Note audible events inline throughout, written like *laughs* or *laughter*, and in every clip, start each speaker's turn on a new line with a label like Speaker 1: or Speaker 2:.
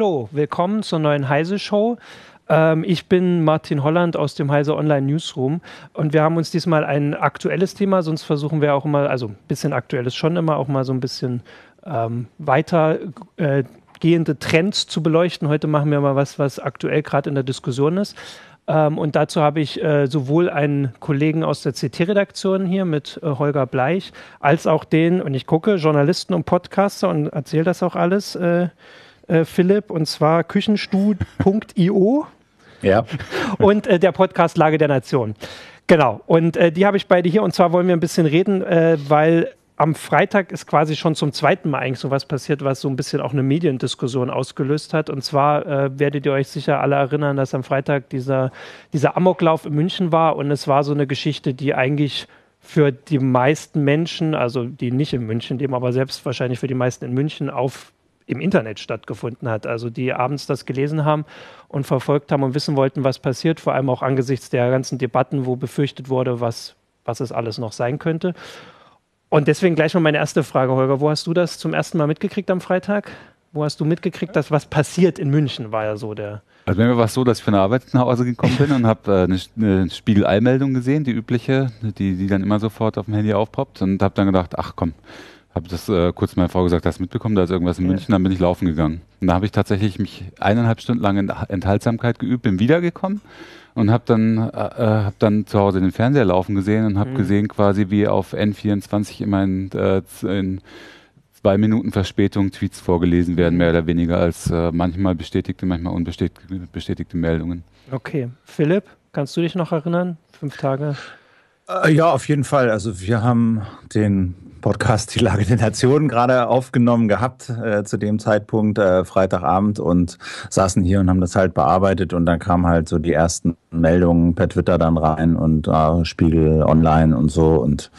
Speaker 1: Hallo, willkommen zur neuen Heise Show. Ähm, ich bin Martin Holland aus dem Heise Online Newsroom und wir haben uns diesmal ein aktuelles Thema, sonst versuchen wir auch immer, also ein bisschen aktuelles schon immer, auch mal so ein bisschen ähm, weiter äh, Trends zu beleuchten. Heute machen wir mal was, was aktuell gerade in der Diskussion ist. Ähm, und dazu habe ich äh, sowohl einen Kollegen aus der CT-Redaktion hier mit äh, Holger Bleich, als auch den, und ich gucke, Journalisten und Podcaster und erzähle das auch alles, äh, äh Philipp, und zwar küchenstuhl.io.
Speaker 2: Ja.
Speaker 1: Und äh, der Podcast Lage der Nation. Genau. Und äh, die habe ich beide hier. Und zwar wollen wir ein bisschen reden, weil am Freitag ist quasi schon zum zweiten Mal eigentlich sowas passiert, was so ein bisschen auch eine Mediendiskussion ausgelöst hat. Und zwar äh, werdet ihr euch sicher alle erinnern, dass am Freitag dieser, dieser Amoklauf in München war und es war so eine Geschichte, die eigentlich für die meisten Menschen, also die nicht in München leben, aber selbst wahrscheinlich für die meisten in München auf im Internet stattgefunden hat. Also die abends das gelesen haben und verfolgt haben und wissen wollten, was passiert, vor allem auch angesichts der ganzen Debatten, wo befürchtet wurde, was, was es alles noch sein könnte. Und deswegen gleich mal meine erste Frage, Holger. Wo hast du das zum ersten Mal mitgekriegt am Freitag? Wo hast du mitgekriegt, dass was passiert in München, war ja so der.
Speaker 2: Also bei mir war es so, dass ich von der Arbeit nach Hause gekommen bin und habe äh, eine, eine Spiegel-Eilmeldung gesehen, die übliche, die, die dann immer sofort auf dem Handy aufpoppt und habe dann gedacht, ach komm, habe das äh, kurz meiner Frau gesagt, hast du mitbekommen, da ist irgendwas in ja. München, dann bin ich laufen gegangen. Und da habe ich tatsächlich mich eineinhalb Stunden lang in Enthaltsamkeit geübt, bin wiedergekommen und habe dann, äh, äh, hab dann zu Hause den Fernseher laufen gesehen und habe mhm. gesehen quasi, wie auf N24 immer in, äh, in zwei Minuten Verspätung Tweets vorgelesen werden, mehr oder weniger als äh, manchmal bestätigte, manchmal unbestätigte Meldungen.
Speaker 1: Okay. Philipp, kannst du dich noch erinnern? Fünf Tage?
Speaker 3: Äh, ja, auf jeden Fall. Also wir haben den Podcast Die Lage der Nation gerade aufgenommen gehabt äh, zu dem Zeitpunkt, äh, Freitagabend und saßen hier und haben das halt bearbeitet und dann kamen halt so die ersten Meldungen per Twitter dann rein und äh, Spiegel online und so und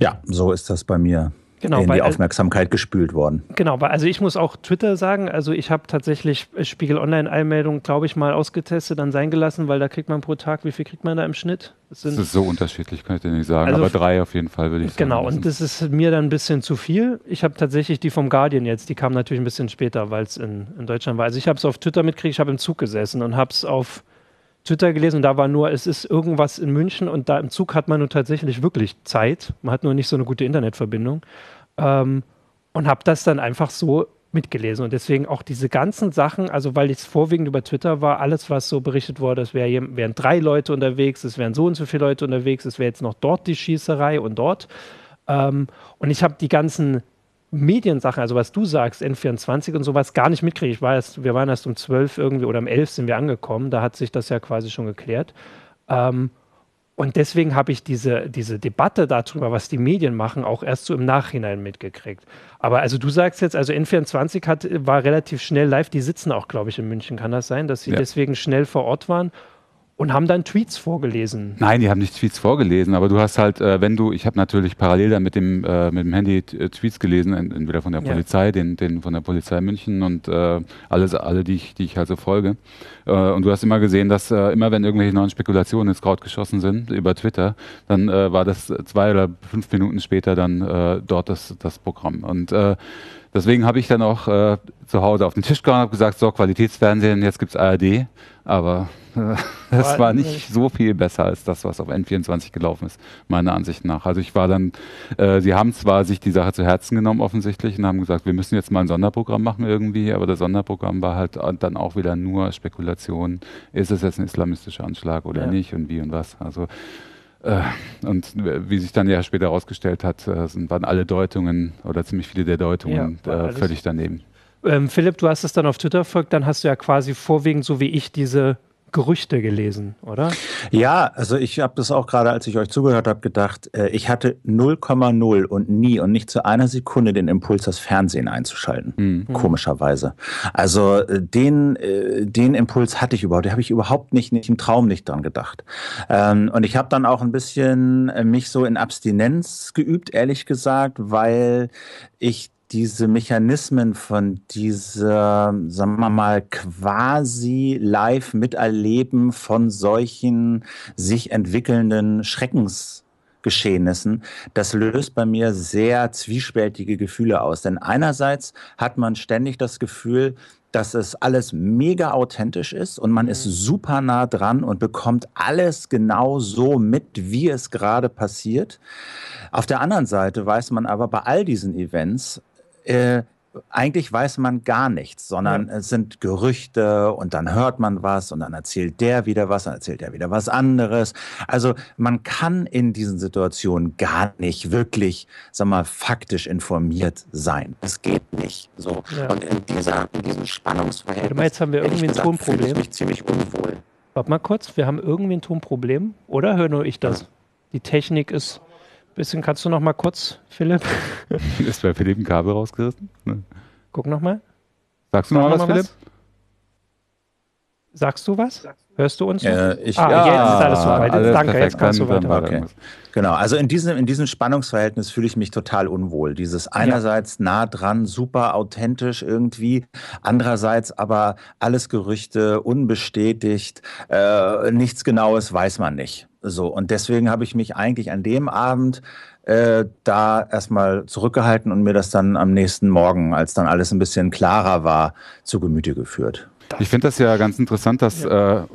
Speaker 3: ja, so ist das bei mir genau, in die Aufmerksamkeit gespült worden.
Speaker 1: Genau, weil also ich muss auch Twitter sagen, also ich habe tatsächlich Spiegel Online-Eilmeldungen, glaube ich, mal ausgetestet, dann sein gelassen, weil da kriegt man pro Tag, wie viel kriegt man da im Schnitt?
Speaker 2: Das, das ist so unterschiedlich, kann ich dir nicht sagen, also, aber drei auf jeden Fall würde ich
Speaker 1: sagen. Genau, und das ist mir dann ein bisschen zu viel. Ich habe tatsächlich die vom Guardian jetzt, die kam natürlich ein bisschen später, weil es in, in Deutschland war. Also ich habe es auf Twitter mitgekriegt, ich habe im Zug gesessen und habe es auf Twitter gelesen und da war nur, es ist irgendwas in München und da im Zug hat man nun tatsächlich wirklich Zeit. Man hat nur nicht so eine gute Internetverbindung. Ähm, und habe das dann einfach so mitgelesen. Und deswegen auch diese ganzen Sachen, also weil es vorwiegend über Twitter war, alles, was so berichtet wurde, es wär, wären drei Leute unterwegs, es wären so und so viele Leute unterwegs, es wäre jetzt noch dort die Schießerei und dort. Ähm, und ich habe die ganzen Mediensachen, also was du sagst, N24 und sowas, gar nicht mitgekriegt. Ich war erst, wir waren erst um 12 irgendwie oder um 11 sind wir angekommen, da hat sich das ja quasi schon geklärt. Ähm, und deswegen habe ich diese, diese Debatte darüber, was die Medien machen, auch erst so im Nachhinein mitgekriegt. Aber also du sagst jetzt, also N24 hat, war relativ schnell live, die sitzen auch, glaube ich, in München, kann das sein, dass sie ja. deswegen schnell vor Ort waren und haben dann Tweets vorgelesen.
Speaker 2: Nein, die haben nicht Tweets vorgelesen, aber du hast halt, äh, wenn du, ich habe natürlich parallel dann mit dem, äh, mit dem Handy äh, Tweets gelesen, entweder von der Polizei, ja. den, den von der Polizei München und äh, alles, alle, die ich, die ich halt so folge. Äh, und du hast immer gesehen, dass äh, immer wenn irgendwelche neuen Spekulationen ins Kraut geschossen sind über Twitter, dann äh, war das zwei oder fünf Minuten später dann äh, dort das, das Programm. Und äh, deswegen habe ich dann auch äh, zu Hause auf den Tisch gehauen und gesagt, so Qualitätsfernsehen, jetzt gibt's ARD. Aber äh, *laughs* das war nicht so viel besser als das, was auf N24 gelaufen ist, meiner Ansicht nach. Also ich war dann, äh, sie haben zwar sich die Sache zu Herzen genommen offensichtlich und haben gesagt, wir müssen jetzt mal ein Sonderprogramm machen irgendwie, aber das Sonderprogramm war halt dann auch wieder nur Spekulation. Ist es jetzt ein islamistischer Anschlag oder ja. nicht und wie und was? Also und wie sich dann ja später herausgestellt hat, äh, sind, waren alle Deutungen oder ziemlich viele der Deutungen ja, äh, völlig daneben.
Speaker 1: Ähm, Philipp, du hast es dann auf Twitter verfolgt, dann hast du ja quasi vorwiegend, so wie ich, diese Gerüchte gelesen, oder?
Speaker 3: Ja, also ich habe das auch gerade, als ich euch zugehört habe, gedacht, äh, ich hatte 0,0 und nie und nicht zu einer Sekunde den Impuls, das Fernsehen einzuschalten. Mhm. Komischerweise. Also äh, den, äh, den Impuls hatte ich überhaupt, den habe ich überhaupt nicht, nicht im Traum nicht dran gedacht. Ähm, und ich habe dann auch ein bisschen mich so in Abstinenz geübt, ehrlich gesagt, weil ich diese Mechanismen von dieser, sagen wir mal, quasi live miterleben von solchen sich entwickelnden Schreckensgeschehnissen, das löst bei mir sehr zwiespältige Gefühle aus. Denn einerseits hat man ständig das Gefühl, dass es alles mega authentisch ist und man ist mhm. super nah dran und bekommt alles genau so mit, wie es gerade passiert. Auf der anderen Seite weiß man aber bei all diesen Events, äh, eigentlich weiß man gar nichts, sondern ja. es sind Gerüchte und dann hört man was und dann erzählt der wieder was, dann erzählt der wieder was anderes. Also man kann in diesen Situationen gar nicht wirklich, sag mal, faktisch informiert sein. Das geht nicht. So. Ja. Und in, dieser, in diesem Spannungsverhältnis.
Speaker 1: Jetzt haben wir irgendwie ein Tonproblem. Ich
Speaker 3: mich ziemlich unwohl.
Speaker 1: Warte mal kurz, wir haben irgendwie ein Tonproblem. Oder höre nur ich das? Die Technik ist Bisschen kannst du noch mal kurz, Philipp? *laughs*
Speaker 2: Ist bei Philipp ein Kabel rausgerissen? Ne?
Speaker 1: Guck noch mal.
Speaker 2: Sagst du noch, noch was, Philipp? Was?
Speaker 1: Sagst du was? Hörst du uns?
Speaker 3: Äh, ich,
Speaker 1: ah, ja, jetzt ist alles soweit. Alles Danke, perfekt. jetzt kannst du weiter.
Speaker 3: Okay. Genau, also in diesem, in diesem Spannungsverhältnis fühle ich mich total unwohl. Dieses einerseits ja. nah dran, super authentisch irgendwie, andererseits aber alles Gerüchte, unbestätigt, äh, nichts Genaues weiß man nicht. So, und deswegen habe ich mich eigentlich an dem Abend äh, da erstmal zurückgehalten und mir das dann am nächsten Morgen, als dann alles ein bisschen klarer war, zu Gemüte geführt.
Speaker 2: Ich finde das ja ganz interessant, dass ja. äh,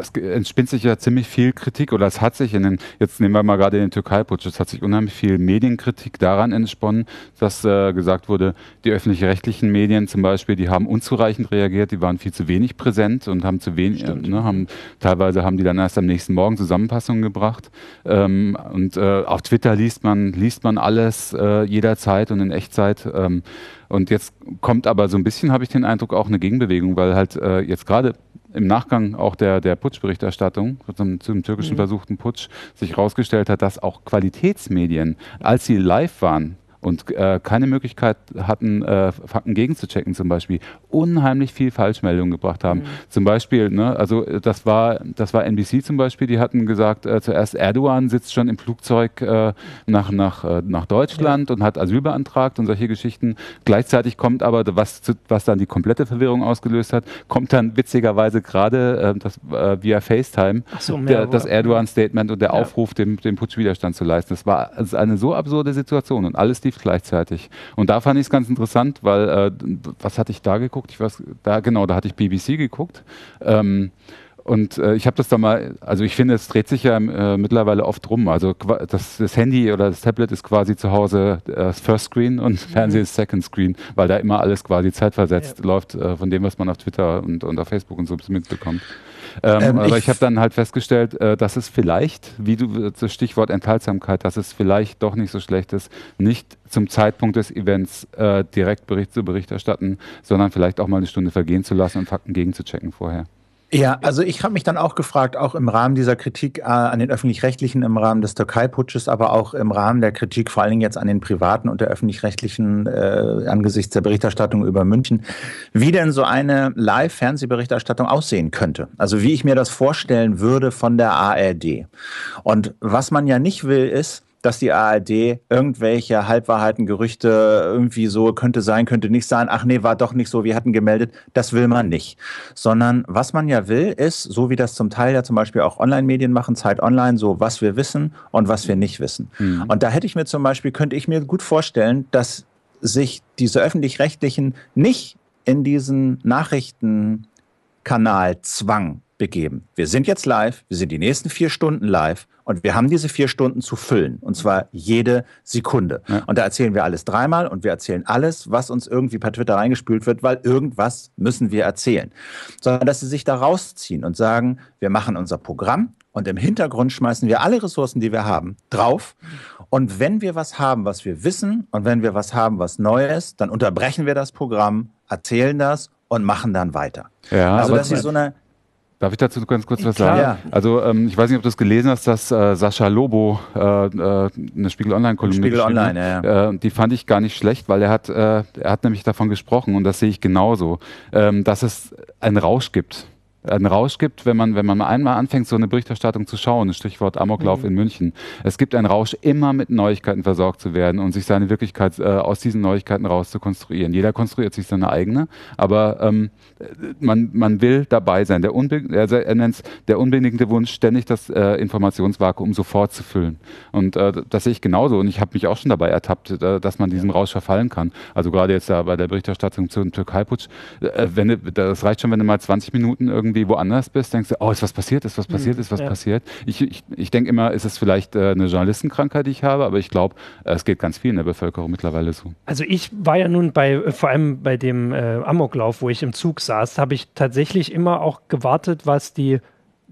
Speaker 2: es entspinnt sich ja ziemlich viel Kritik oder es hat sich in den, jetzt nehmen wir mal gerade den Türkei-Putsch, es hat sich unheimlich viel Medienkritik daran entsponnen, dass äh, gesagt wurde, die öffentlich-rechtlichen Medien zum Beispiel, die haben unzureichend reagiert, die waren viel zu wenig präsent und haben zu wenig, äh, ne, haben, teilweise haben die dann erst am nächsten Morgen Zusammenfassungen gebracht. Ähm, und äh, auf Twitter liest man, liest man alles äh, jederzeit und in Echtzeit. Ähm, und jetzt kommt aber so ein bisschen, habe ich den Eindruck, auch eine Gegenbewegung, weil halt äh, jetzt gerade im Nachgang auch der, der Putschberichterstattung zum, zum türkischen mhm. versuchten Putsch sich herausgestellt hat, dass auch Qualitätsmedien, als sie live waren, und äh, keine Möglichkeit hatten, äh, Fakten gegenzuchecken zum Beispiel, unheimlich viel Falschmeldungen gebracht haben. Mhm. Zum Beispiel, ne, also das war, das war NBC zum Beispiel, die hatten gesagt, äh, zuerst Erdogan sitzt schon im Flugzeug äh, nach, nach, äh, nach Deutschland ja. und hat Asyl beantragt und solche Geschichten. Gleichzeitig kommt aber, was, was dann die komplette Verwirrung ausgelöst hat, kommt dann witzigerweise gerade äh, das, via FaceTime so, der, das Erdogan-Statement und der ja. Aufruf, dem, dem Putschwiderstand zu leisten. Das war also eine so absurde Situation und alles die lief gleichzeitig. Und da fand ich es ganz interessant, weil, äh, was hatte ich da geguckt? Ich weiß, da, genau, da hatte ich BBC geguckt. Ähm, und äh, ich habe das da mal, also ich finde, es dreht sich ja äh, mittlerweile oft rum. Also das, das, Handy oder das Tablet ist quasi zu Hause das äh, First Screen und mhm. Fernsehen ist Second Screen, weil da immer alles quasi zeitversetzt ja. läuft äh, von dem, was man auf Twitter und, und auf Facebook und so mitbekommt. Ähm, ähm, aber ich, ich habe dann halt festgestellt, äh, dass es vielleicht, wie du das Stichwort Enthaltsamkeit, dass es vielleicht doch nicht so schlecht ist, nicht zum Zeitpunkt des Events äh, direkt Bericht zu Bericht erstatten, sondern vielleicht auch mal eine Stunde vergehen zu lassen und Fakten gegenzuchecken vorher.
Speaker 3: Ja, also ich habe mich dann auch gefragt, auch im Rahmen dieser Kritik äh, an den öffentlich-rechtlichen, im Rahmen des Türkei-Putsches, aber auch im Rahmen der Kritik vor allen Dingen jetzt an den privaten und der öffentlich-rechtlichen äh, angesichts der Berichterstattung über München, wie denn so eine Live-Fernsehberichterstattung aussehen könnte. Also wie ich mir das vorstellen würde von der ARD. Und was man ja nicht will, ist, dass die ARD irgendwelche Halbwahrheiten, Gerüchte irgendwie so könnte sein, könnte nicht sein, ach nee, war doch nicht so, wir hatten gemeldet, das will man nicht. Sondern was man ja will, ist, so wie das zum Teil ja zum Beispiel auch Online-Medien machen, Zeit Online, so was wir wissen und was wir nicht wissen. Mhm. Und da hätte ich mir zum Beispiel, könnte ich mir gut vorstellen, dass sich diese öffentlich-rechtlichen nicht in diesen Nachrichtenkanal Zwang begeben. Wir sind jetzt live, wir sind die nächsten vier Stunden live und wir haben diese vier Stunden zu füllen. Und zwar jede Sekunde. Ja. Und da erzählen wir alles dreimal und wir erzählen alles, was uns irgendwie per Twitter reingespült wird, weil irgendwas müssen wir erzählen. Sondern dass sie sich da rausziehen und sagen, wir machen unser Programm und im Hintergrund schmeißen wir alle Ressourcen, die wir haben, drauf. Und wenn wir was haben, was wir wissen und wenn wir was haben, was neu ist, dann unterbrechen wir das Programm, erzählen das und machen dann weiter.
Speaker 2: Ja,
Speaker 3: also, dass sie so eine
Speaker 2: Darf ich dazu ganz kurz was sagen? Ja. Also ähm, ich weiß nicht, ob du es gelesen hast, dass äh, Sascha Lobo äh, äh, eine Spiegel Online-Kolumne
Speaker 3: Spiegel Online, ja, ja.
Speaker 2: Äh, die fand ich gar nicht schlecht, weil er hat, äh, er hat nämlich davon gesprochen und das sehe ich genauso, ähm, dass es einen Rausch gibt einen Rausch gibt, wenn man, wenn man einmal anfängt, so eine Berichterstattung zu schauen, Stichwort Amoklauf mhm. in München. Es gibt einen Rausch, immer mit Neuigkeiten versorgt zu werden und sich seine Wirklichkeit äh, aus diesen Neuigkeiten raus zu konstruieren. Jeder konstruiert sich seine eigene, aber ähm, man, man will dabei sein. Der, unbe also er nennt der unbedingte Wunsch, ständig das äh, Informationsvakuum sofort zu füllen. Und äh, das sehe ich genauso und ich habe mich auch schon dabei ertappt, äh, dass man diesem Rausch verfallen kann. Also gerade jetzt da bei der Berichterstattung zum Türkei-Putsch, äh, wenn, das reicht schon, wenn du mal 20 Minuten irgendwie irgendwie woanders bist, denkst du, oh, ist was passiert, ist was hm, passiert, ist was ja. passiert. Ich, ich, ich denke immer, ist es vielleicht äh, eine Journalistenkrankheit, die ich habe, aber ich glaube, äh, es geht ganz viel in der Bevölkerung mittlerweile so.
Speaker 1: Also ich war ja nun bei, äh, vor allem bei dem äh, Amoklauf, wo ich im Zug saß, habe ich tatsächlich immer auch gewartet, was die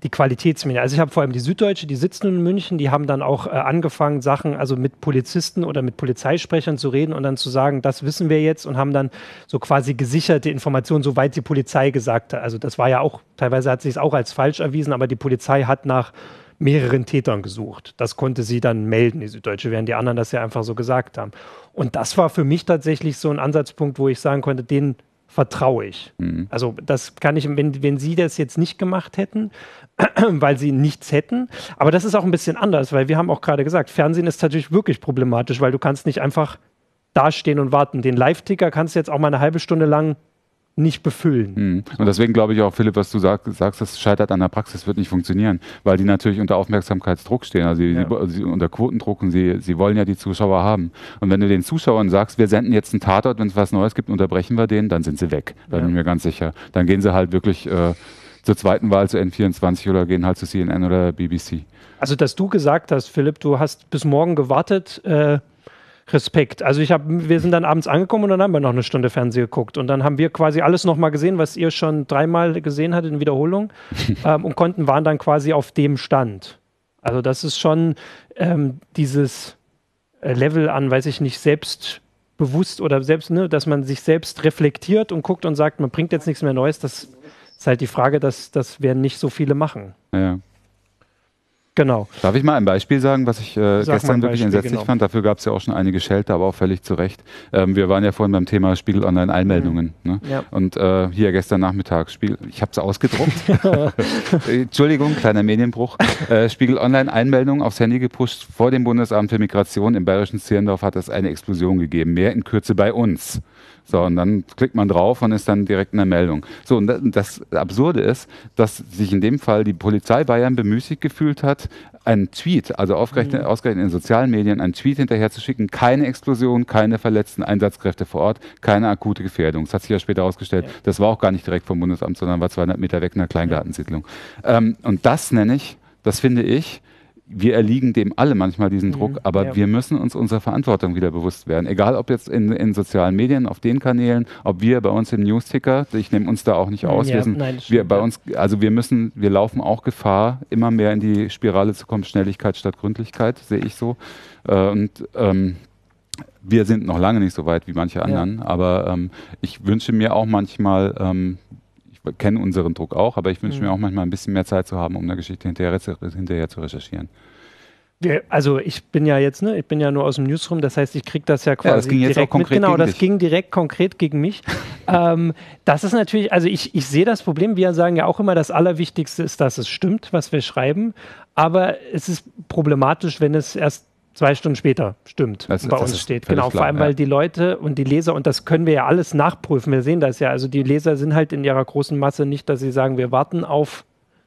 Speaker 1: die Qualitätsmedien. Also ich habe vor allem die Süddeutsche, die sitzen in München, die haben dann auch äh, angefangen, Sachen, also mit Polizisten oder mit Polizeisprechern zu reden und dann zu sagen, das wissen wir jetzt und haben dann so quasi gesicherte Informationen, soweit die Polizei gesagt hat. Also das war ja auch, teilweise hat sich es auch als falsch erwiesen, aber die Polizei hat nach mehreren Tätern gesucht. Das konnte sie dann melden, die Süddeutsche, während die anderen das ja einfach so gesagt haben. Und das war für mich tatsächlich so ein Ansatzpunkt, wo ich sagen konnte, den vertraue ich. Mhm. Also das kann ich, wenn, wenn Sie das jetzt nicht gemacht hätten, *clears throat* weil Sie nichts hätten, aber das ist auch ein bisschen anders, weil wir haben auch gerade gesagt, Fernsehen ist natürlich wirklich problematisch, weil du kannst nicht einfach dastehen und warten. Den Live-Ticker kannst du jetzt auch mal eine halbe Stunde lang nicht befüllen.
Speaker 2: Mhm. Und deswegen glaube ich auch, Philipp, was du sag, sagst, das scheitert an der Praxis, wird nicht funktionieren, weil die natürlich unter Aufmerksamkeitsdruck stehen, also sie, ja. sie, unter Quotendruck und sie, sie wollen ja die Zuschauer haben. Und wenn du den Zuschauern sagst, wir senden jetzt einen Tatort, wenn es was Neues gibt, unterbrechen wir den, dann sind sie weg. Da ja. bin ich mir ganz sicher. Dann gehen sie halt wirklich äh, zur zweiten Wahl zu N24 oder gehen halt zu CNN oder BBC.
Speaker 1: Also, dass du gesagt hast, Philipp, du hast bis morgen gewartet, äh Respekt. Also ich habe, wir sind dann abends angekommen und dann haben wir noch eine Stunde Fernsehen geguckt und dann haben wir quasi alles nochmal gesehen, was ihr schon dreimal gesehen hattet in Wiederholung *laughs* ähm, und konnten waren dann quasi auf dem Stand. Also das ist schon ähm, dieses äh, Level an, weiß ich nicht, selbstbewusst oder selbst, ne, dass man sich selbst reflektiert und guckt und sagt, man bringt jetzt nichts mehr Neues. Das ist halt die Frage, dass das werden nicht so viele machen.
Speaker 2: Ja.
Speaker 1: Genau.
Speaker 2: Darf ich mal ein Beispiel sagen, was ich äh, gestern wirklich entsetzlich genau. fand? Dafür gab es ja auch schon einige Schelte, aber auch völlig zu Recht. Ähm, wir waren ja vorhin beim Thema Spiegel Online Einmeldungen. Mhm. Ne? Ja. Und äh, hier gestern Nachmittag, Spiegel, ich habe es ausgedruckt. *laughs* *laughs* Entschuldigung, kleiner Medienbruch. Äh, Spiegel Online Einmeldungen aufs Handy gepusht. Vor dem Bundesamt für Migration im bayerischen Zierendorf hat es eine Explosion gegeben. Mehr in Kürze bei uns. So, und dann klickt man drauf und ist dann direkt in der Meldung. So, und das Absurde ist, dass sich in dem Fall die Polizei Bayern bemüßigt gefühlt hat, einen Tweet, also ausgerechnet, mhm. ausgerechnet in sozialen Medien, einen Tweet hinterher zu schicken, keine Explosion, keine verletzten Einsatzkräfte vor Ort, keine akute Gefährdung. Das hat sich ja später herausgestellt, ja. das war auch gar nicht direkt vom Bundesamt, sondern war 200 Meter weg in einer Kleingartensiedlung. Ja. Ähm, und das nenne ich, das finde ich, wir erliegen dem alle manchmal diesen Druck, mhm, aber ja. wir müssen uns unserer Verantwortung wieder bewusst werden. Egal ob jetzt in, in sozialen Medien, auf den Kanälen, ob wir bei uns im Newsticker, ich nehme uns da auch nicht aus, ja, wir, sind, nein, wir bei uns, also wir müssen, wir laufen auch Gefahr, immer mehr in die Spirale zu kommen, Schnelligkeit statt Gründlichkeit, sehe ich so. Äh, und ähm, wir sind noch lange nicht so weit wie manche anderen, ja. aber ähm, ich wünsche mir auch manchmal, ähm, kenne unseren Druck auch, aber ich wünsche mhm. mir auch manchmal ein bisschen mehr Zeit zu haben, um eine Geschichte hinterher, hinterher zu recherchieren.
Speaker 1: Wir, also ich bin ja jetzt, ne, ich bin ja nur aus dem Newsroom, das heißt, ich kriege das ja quasi ja, das ging jetzt direkt auch konkret mit. Genau, das dich. ging direkt konkret gegen mich. *laughs* ähm, das ist natürlich, also ich, ich sehe das Problem, wir sagen ja auch immer, das Allerwichtigste ist, dass es stimmt, was wir schreiben, aber es ist problematisch, wenn es erst zwei Stunden später stimmt, das, bei uns steht. Genau, klar, vor allem, ja. weil die Leute und die Leser, und das können wir ja alles nachprüfen, wir sehen das ja, also die Leser sind halt in ihrer großen Masse nicht, dass sie sagen, wir warten auf,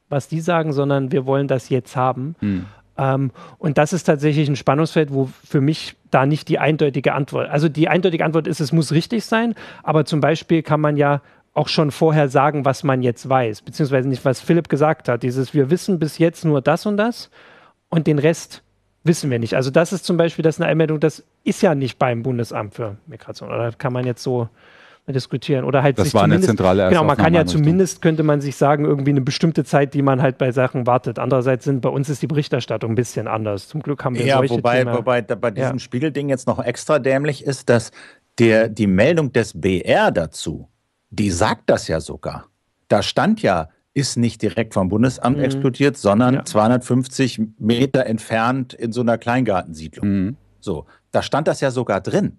Speaker 1: was die sagen, sondern wir wollen das jetzt haben. Hm. Ähm, und das ist tatsächlich ein Spannungsfeld, wo für mich da nicht die eindeutige Antwort, also die eindeutige Antwort ist, es muss richtig sein, aber zum Beispiel kann man ja auch schon vorher sagen, was man jetzt weiß, beziehungsweise nicht, was Philipp gesagt hat, dieses, wir wissen bis jetzt nur das und das und den Rest wissen wir nicht. Also das ist zum Beispiel, das ist eine Einmeldung, das ist ja nicht beim Bundesamt für Migration. Oder kann man jetzt so diskutieren. Oder halt
Speaker 2: das war eine zentrale
Speaker 1: Genau, man kann ja zumindest, könnte man sich sagen, irgendwie eine bestimmte Zeit, die man halt bei Sachen wartet. Andererseits sind bei uns ist die Berichterstattung ein bisschen anders. Zum Glück haben wir
Speaker 3: ja, solche wobei, Thema. wobei bei diesem ja. Spiegelding jetzt noch extra dämlich ist, dass der, die Meldung des BR dazu, die sagt das ja sogar. Da stand ja, ist nicht direkt vom Bundesamt mhm. explodiert, sondern ja. 250 Meter entfernt in so einer Kleingartensiedlung. Mhm. So, da stand das ja sogar drin.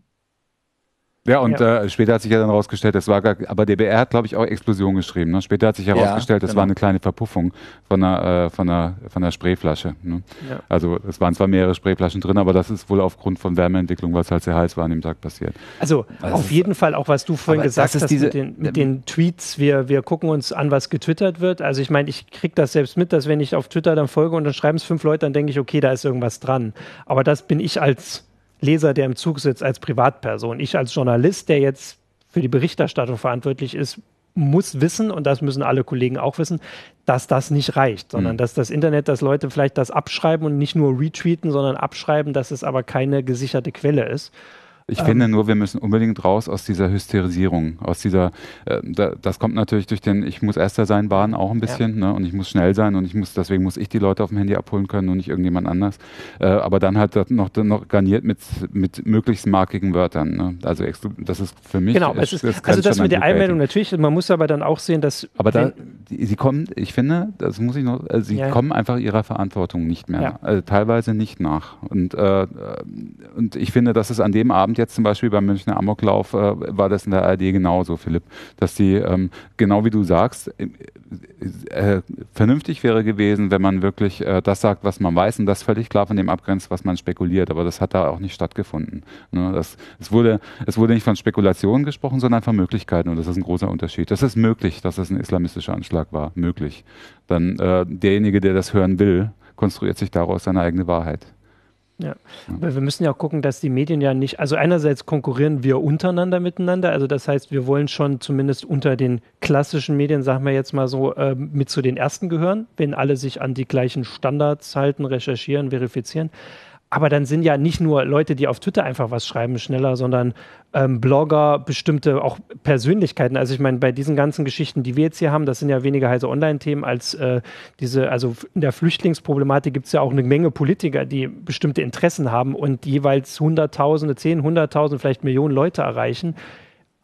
Speaker 2: Ja, und ja. Äh, später hat sich ja dann rausgestellt, das war gar, aber DBR hat, glaube ich, auch Explosion geschrieben. Ne? Später hat sich herausgestellt, ja, das genau. war eine kleine Verpuffung von einer, äh, von einer, von einer Sprayflasche. Ne? Ja. Also es waren zwar mehrere Sprayflaschen drin, aber das ist wohl aufgrund von Wärmeentwicklung, was halt sehr heiß war an dem Tag passiert.
Speaker 1: Also, also auf jeden Fall auch, was du vorhin gesagt hast diese, mit, den, mit den Tweets, wir, wir gucken uns an, was getwittert wird. Also ich meine, ich kriege das selbst mit, dass wenn ich auf Twitter dann folge und dann schreiben es fünf Leute, dann denke ich, okay, da ist irgendwas dran. Aber das bin ich als Leser, der im Zug sitzt, als Privatperson. Ich als Journalist, der jetzt für die Berichterstattung verantwortlich ist, muss wissen, und das müssen alle Kollegen auch wissen, dass das nicht reicht, sondern mhm. dass das Internet, dass Leute vielleicht das abschreiben und nicht nur retweeten, sondern abschreiben, dass es aber keine gesicherte Quelle ist.
Speaker 2: Ich ähm, finde nur, wir müssen unbedingt raus aus dieser Hysterisierung, aus dieser, äh, da, das kommt natürlich durch den, ich muss Erster sein, Bahn auch ein bisschen, ja. ne? Und ich muss schnell sein und ich muss, deswegen muss ich die Leute auf dem Handy abholen können und nicht irgendjemand anders. Äh, aber dann halt noch, noch garniert mit, mit möglichst markigen Wörtern. Ne? Also das ist für mich.
Speaker 1: Genau, es ist, das also das mit der Einmeldung natürlich, man muss aber dann auch sehen, dass.
Speaker 2: Aber da, die, sie kommen, ich finde, das muss ich noch, also sie ja. kommen einfach ihrer Verantwortung nicht mehr, ja. also teilweise nicht nach. Und, äh, und ich finde, dass es an dem Abend jetzt zum Beispiel beim Münchner Amoklauf äh, war das in der ARD genauso, Philipp, dass die, ähm, genau wie du sagst, äh, äh, vernünftig wäre gewesen, wenn man wirklich äh, das sagt, was man weiß und das völlig klar von dem abgrenzt, was man spekuliert. Aber das hat da auch nicht stattgefunden. Ne? Das, es, wurde, es wurde nicht von Spekulationen gesprochen, sondern von Möglichkeiten und das ist ein großer Unterschied. Das ist möglich, dass es ein islamistischer Anschlag war. Möglich. Dann äh, derjenige, der das hören will, konstruiert sich daraus seine eigene Wahrheit.
Speaker 1: Ja, aber wir müssen ja auch gucken, dass die Medien ja nicht, also einerseits konkurrieren wir untereinander miteinander, also das heißt, wir wollen schon zumindest unter den klassischen Medien, sagen wir jetzt mal so, äh, mit zu den ersten gehören, wenn alle sich an die gleichen Standards halten, recherchieren, verifizieren. Aber dann sind ja nicht nur Leute, die auf Twitter einfach was schreiben, schneller, sondern ähm, Blogger, bestimmte auch Persönlichkeiten. Also ich meine, bei diesen ganzen Geschichten, die wir jetzt hier haben, das sind ja weniger heise Online-Themen als äh, diese, also in der Flüchtlingsproblematik gibt es ja auch eine Menge Politiker, die bestimmte Interessen haben und jeweils Hunderttausende, Zehn, Hunderttausend, vielleicht Millionen Leute erreichen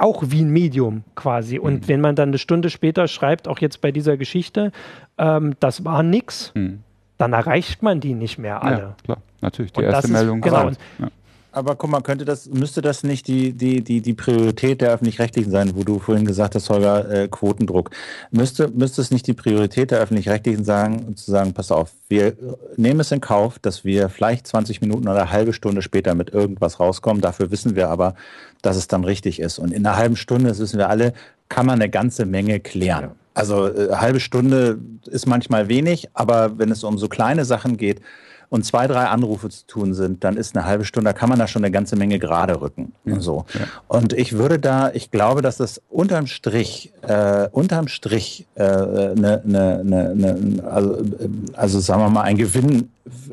Speaker 1: auch wie ein Medium quasi. Und mhm. wenn man dann eine Stunde später schreibt, auch jetzt bei dieser Geschichte, ähm, das war nix, mhm dann erreicht man die nicht mehr alle. Ja,
Speaker 2: klar, natürlich. Die und erste Meldung. Ist,
Speaker 3: genau. Ja. Aber guck mal, könnte das, müsste das nicht die, die, die, die Priorität der Öffentlich-Rechtlichen sein, wo du vorhin gesagt hast, Holger, äh, Quotendruck. Müsste, müsste es nicht die Priorität der Öffentlich-Rechtlichen sein, zu sagen, pass auf, wir nehmen es in Kauf, dass wir vielleicht 20 Minuten oder eine halbe Stunde später mit irgendwas rauskommen. Dafür wissen wir aber, dass es dann richtig ist. Und in einer halben Stunde, das wissen wir alle, kann man eine ganze Menge klären. Ja. Also äh, halbe Stunde ist manchmal wenig, aber wenn es um so kleine Sachen geht und zwei, drei Anrufe zu tun sind, dann ist eine halbe Stunde, da kann man da schon eine ganze Menge gerade rücken. Ja, und so. Ja. Und ich würde da, ich glaube, dass das unterm Strich, äh, unterm Strich, äh, ne, ne, ne, ne, also, äh, also sagen wir mal, ein Gewinn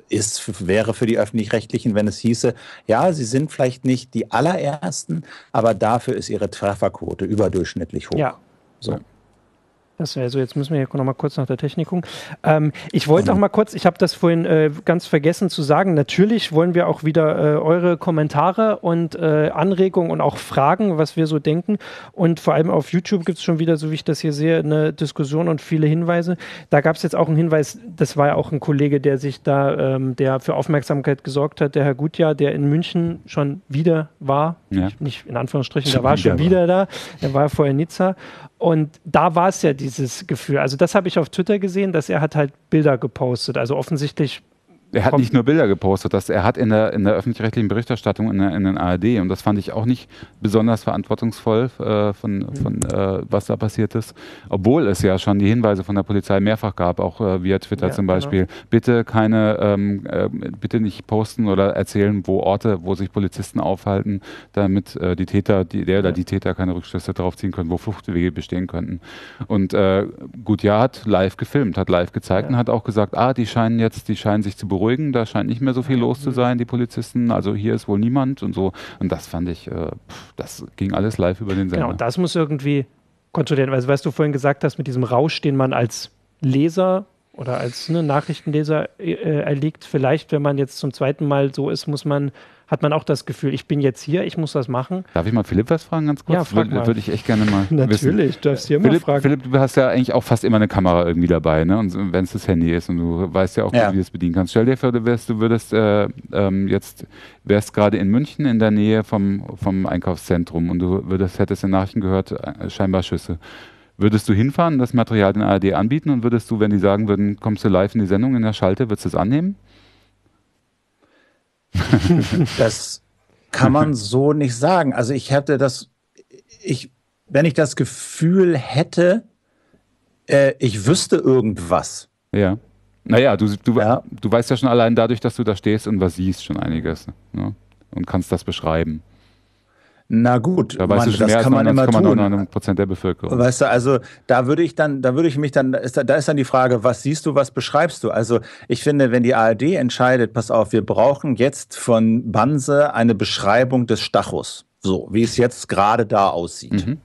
Speaker 3: ist, wäre für die Öffentlich-Rechtlichen, wenn es hieße, ja, sie sind vielleicht nicht die allerersten, aber dafür ist ihre Trefferquote überdurchschnittlich hoch.
Speaker 1: Ja. So. Das wäre so, jetzt müssen wir hier noch mal kurz nach der Technik gucken. Ähm, ich wollte auch mal kurz, ich habe das vorhin äh, ganz vergessen zu sagen, natürlich wollen wir auch wieder äh, eure Kommentare und äh, Anregungen und auch Fragen, was wir so denken. Und vor allem auf YouTube gibt es schon wieder, so wie ich das hier sehe, eine Diskussion und viele Hinweise. Da gab es jetzt auch einen Hinweis, das war ja auch ein Kollege, der sich da, ähm, der für Aufmerksamkeit gesorgt hat, der Herr Gutjahr, der in München schon wieder war. Ja. Nicht in Anführungsstrichen, der war schon wieder da. Er war vorher in Nizza. Und da war es ja dieses Gefühl. Also das habe ich auf Twitter gesehen, dass er hat halt Bilder gepostet. Also offensichtlich
Speaker 2: er hat nicht nur Bilder gepostet, das, er hat in der, in der öffentlich-rechtlichen Berichterstattung in, der, in den ARD, und das fand ich auch nicht besonders verantwortungsvoll äh, von, mhm. von äh, was da passiert ist, obwohl es ja schon die Hinweise von der Polizei mehrfach gab, auch äh, via Twitter ja, zum genau. Beispiel, genau. bitte keine, ähm, äh, bitte nicht posten oder erzählen, wo Orte, wo sich Polizisten aufhalten, damit äh, die Täter, die, der oder die Täter keine Rückschlüsse darauf ziehen können, wo Fluchtwege bestehen könnten. Und äh, Gutjahr hat live gefilmt, hat live gezeigt ja. und hat auch gesagt, ah, die scheinen jetzt, die scheinen sich zu beruhigen beruhigen. Da scheint nicht mehr so viel los zu sein, die Polizisten. Also hier ist wohl niemand und so. Und das fand ich, äh, das ging alles live über den Sender. Genau,
Speaker 1: und das muss irgendwie kontrollieren. Also, was du vorhin gesagt hast, mit diesem Rausch, den man als Leser oder als ne, Nachrichtenleser äh, erliegt, vielleicht, wenn man jetzt zum zweiten Mal so ist, muss man hat man auch das Gefühl, ich bin jetzt hier, ich muss das machen.
Speaker 2: Darf ich mal Philipp was fragen, ganz kurz?
Speaker 1: Ja, frag mal.
Speaker 2: Würde ich echt gerne mal *laughs*
Speaker 1: Natürlich,
Speaker 2: wissen.
Speaker 1: darfst du ja mal
Speaker 2: Philipp,
Speaker 1: fragen.
Speaker 2: Philipp, du hast ja eigentlich auch fast immer eine Kamera irgendwie dabei, ne? Und wenn es das Handy ist und du weißt ja auch,
Speaker 3: Ja.
Speaker 2: wie du es bedienen kannst. Stell dir vor, du wärst, du würdest äh, ähm, jetzt wärst gerade in München in der Nähe vom, vom Einkaufszentrum und du würdest, hättest in Nachrichten gehört, äh, scheinbar Schüsse. Würdest du hinfahren, das Material den ARD anbieten und würdest du, wenn die sagen würden, kommst du live in die Sendung in der Schalte, würdest du es annehmen? *laughs*
Speaker 3: Das kann man so nicht sagen. Also ich hätte das, ich, wenn ich das Gefühl hätte, äh, ich wüsste irgendwas.
Speaker 2: Ja. Naja, du, du,
Speaker 3: Ja.
Speaker 2: du weißt ja schon allein dadurch, dass du da stehst und was siehst, schon einiges. Ne? Und kannst das beschreiben.
Speaker 3: Na gut,
Speaker 2: Da weißt
Speaker 3: Mann,
Speaker 2: du schon
Speaker 3: das
Speaker 2: mehr
Speaker 3: kann man immer tun.
Speaker 2: 99,99 Prozent der Bevölkerung.
Speaker 3: Weißt du, also da würde ich dann, da würde ich mich dann, ist da, da ist dann die Frage, was siehst du, was beschreibst du? Also ich finde, wenn die ARD entscheidet, pass auf, wir brauchen jetzt von Banse eine Beschreibung des Stachus, so wie es jetzt gerade da aussieht.
Speaker 2: Mhm.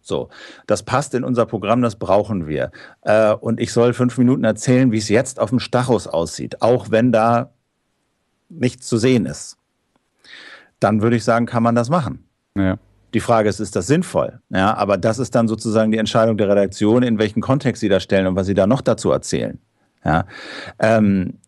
Speaker 3: So, das passt in unser Programm, das brauchen wir. Äh, und ich soll fünf Minuten erzählen, wie es jetzt auf dem Stachus aussieht, auch wenn da nichts zu sehen ist. Dann würde ich sagen, kann man das machen.
Speaker 2: Ja.
Speaker 3: Die Frage ist, ist das sinnvoll? Ja, aber das ist dann sozusagen die Entscheidung der Redaktion, in welchen Kontext sie da stellen und was sie da noch dazu erzählen. Ja, ähm,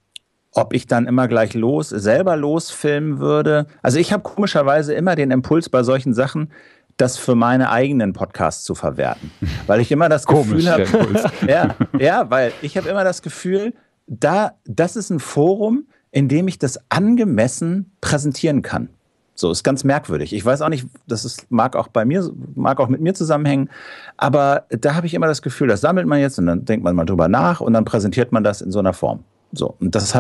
Speaker 3: ob ich dann immer gleich los, selber losfilmen würde. Also ich habe komischerweise immer den Impuls bei solchen Sachen, das für meine eigenen Podcasts zu verwerten, *laughs* weil ich immer das
Speaker 2: Komisch,
Speaker 3: Gefühl habe, *laughs* ja, ja, weil ich habe immer das Gefühl, da, das ist ein Forum, in dem ich das angemessen präsentieren kann. So ist ganz merkwürdig. Ich weiß auch nicht, das ist, mag auch bei mir, mag auch mit mir zusammenhängen, aber da habe ich immer das Gefühl, das sammelt man jetzt und dann denkt man mal drüber nach und dann präsentiert man das in so einer Form. So und das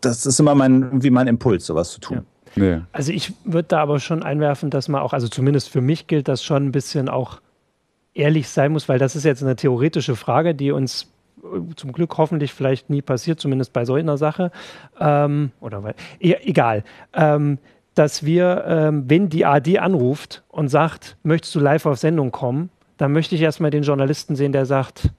Speaker 3: das ist immer mein, irgendwie mein Impuls, sowas zu tun.
Speaker 2: Nee.
Speaker 1: Also ich würde da aber schon einwerfen, dass man auch, also zumindest für mich gilt das schon ein bisschen auch ehrlich sein muss, weil das ist jetzt eine theoretische Frage, die uns äh, zum Glück hoffentlich vielleicht nie passiert, zumindest bei so einer Sache. Ähm, oder weil, e egal. Ähm, dass wir, ähm, wenn die AD anruft und sagt, möchtest du live auf Sendung kommen, dann möchte ich erstmal den Journalisten sehen, der sagt,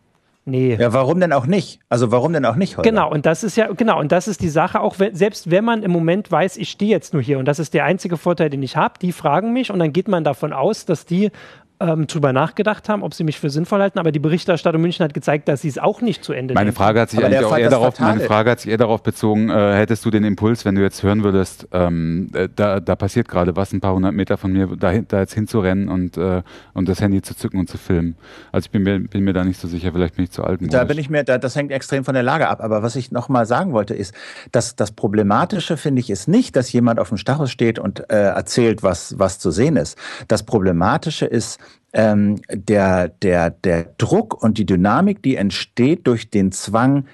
Speaker 1: nee,
Speaker 3: Ja, warum denn auch nicht? Also warum denn auch nicht heute?
Speaker 1: Genau, und das ist ja, genau, und das ist die Sache, auch wenn, selbst wenn man im Moment weiß, ich stehe jetzt nur hier und das ist der einzige Vorteil, den ich habe, die fragen mich und dann geht man davon aus, dass die ähm, drüber nachgedacht haben, ob sie mich für sinnvoll halten, aber die Berichterstattung München hat gezeigt, dass sie es auch nicht zu Ende
Speaker 2: Meine. Frage hat sich
Speaker 3: Aber
Speaker 2: eigentlich auch eher darauf, meine Frage hat sich eher darauf bezogen, äh, hättest du den Impuls, wenn du jetzt hören würdest, ähm, äh, da, da passiert gerade was, ein paar hundert Meter von mir, da, da jetzt hinzurennen und, äh, und das Handy zu zücken und zu filmen. Also ich bin mir, bin mir da nicht so sicher, vielleicht bin ich zu alt.
Speaker 3: Da bin ich mir, da, das hängt extrem von der Lage ab. Aber was ich noch mal sagen wollte, ist, dass das Problematische finde ich ist nicht, dass jemand auf dem Stachus steht und äh, erzählt, was was zu sehen ist. Das Problematische ist ähm, der der der Druck und die Dynamik, die entsteht durch den Zwang.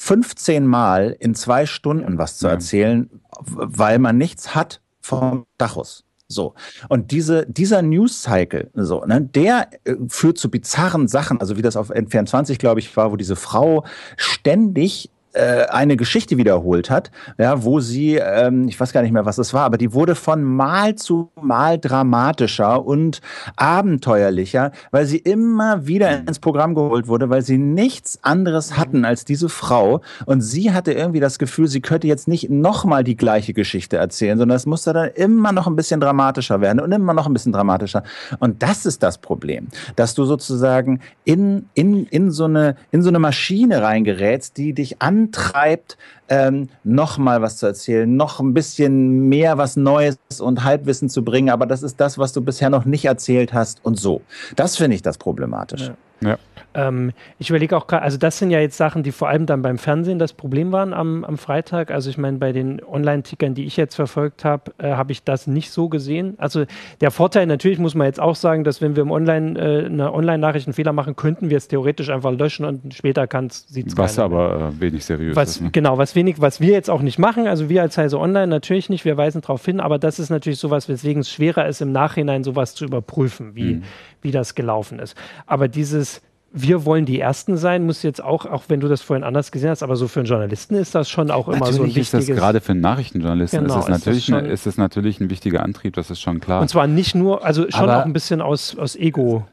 Speaker 3: 15 Mal in zwei Stunden was zu erzählen, weil man nichts hat vom Stachus. So. Und diese, dieser News-Cycle, so, ne, der äh, führt zu bizarren Sachen, also wie das auf N24, glaube ich, war, wo diese Frau ständig eine Geschichte wiederholt hat, ja, wo sie, ähm, ich weiß gar nicht mehr, was es war, aber die wurde von Mal zu Mal dramatischer und abenteuerlicher, weil sie immer wieder ins Programm geholt wurde, weil sie nichts anderes hatten als diese Frau und sie hatte irgendwie das Gefühl, sie könnte jetzt nicht nochmal die gleiche Geschichte erzählen, sondern es musste dann immer noch ein bisschen dramatischer werden und immer noch ein bisschen dramatischer. Und das ist das Problem, dass du sozusagen in, in, in, so, eine, in so eine Maschine reingerätst, die dich antreibt, ähm, noch mal was zu erzählen, noch ein bisschen mehr was Neues und Halbwissen zu bringen, aber das ist das, was du bisher noch nicht erzählt hast und so. Das finde ich das Problematische.
Speaker 1: Ja.
Speaker 2: Ja.
Speaker 1: Ähm, ich überlege auch gerade, also das sind ja jetzt Sachen, die vor allem dann beim Fernsehen das Problem waren am, am Freitag. Also ich meine, bei den Online-Tickern, die ich jetzt verfolgt habe, äh, habe ich das nicht so gesehen. Also der Vorteil natürlich muss man jetzt auch sagen, dass wenn wir im Online, äh, eine Online-Nachricht einen Fehler machen, könnten wir es theoretisch einfach löschen und später sieht es
Speaker 2: Was aber äh, wenig seriös
Speaker 1: was,
Speaker 2: ist. Ne?
Speaker 1: Genau, was wenig, was wir jetzt auch nicht machen, also wir als Heise Online natürlich nicht, wir weisen darauf hin, aber das ist natürlich sowas, weswegen es schwerer ist, im Nachhinein sowas zu überprüfen, wie,
Speaker 2: Mhm.
Speaker 1: wie das gelaufen ist. Aber dieses wir wollen die Ersten sein, muss jetzt auch, auch wenn du das vorhin anders gesehen hast, aber so für einen Journalisten ist das schon auch immer so ein
Speaker 2: Natürlich ist das
Speaker 1: wichtiges.
Speaker 2: gerade für einen Nachrichtenjournalisten
Speaker 1: Genau,
Speaker 2: ist, es
Speaker 1: ist das
Speaker 2: natürlich
Speaker 1: schon-
Speaker 2: eine, ist es natürlich ein wichtiger Antrieb, das ist schon klar.
Speaker 1: und zwar nicht nur, also schon
Speaker 2: Aber-
Speaker 1: auch ein bisschen aus, aus Ego.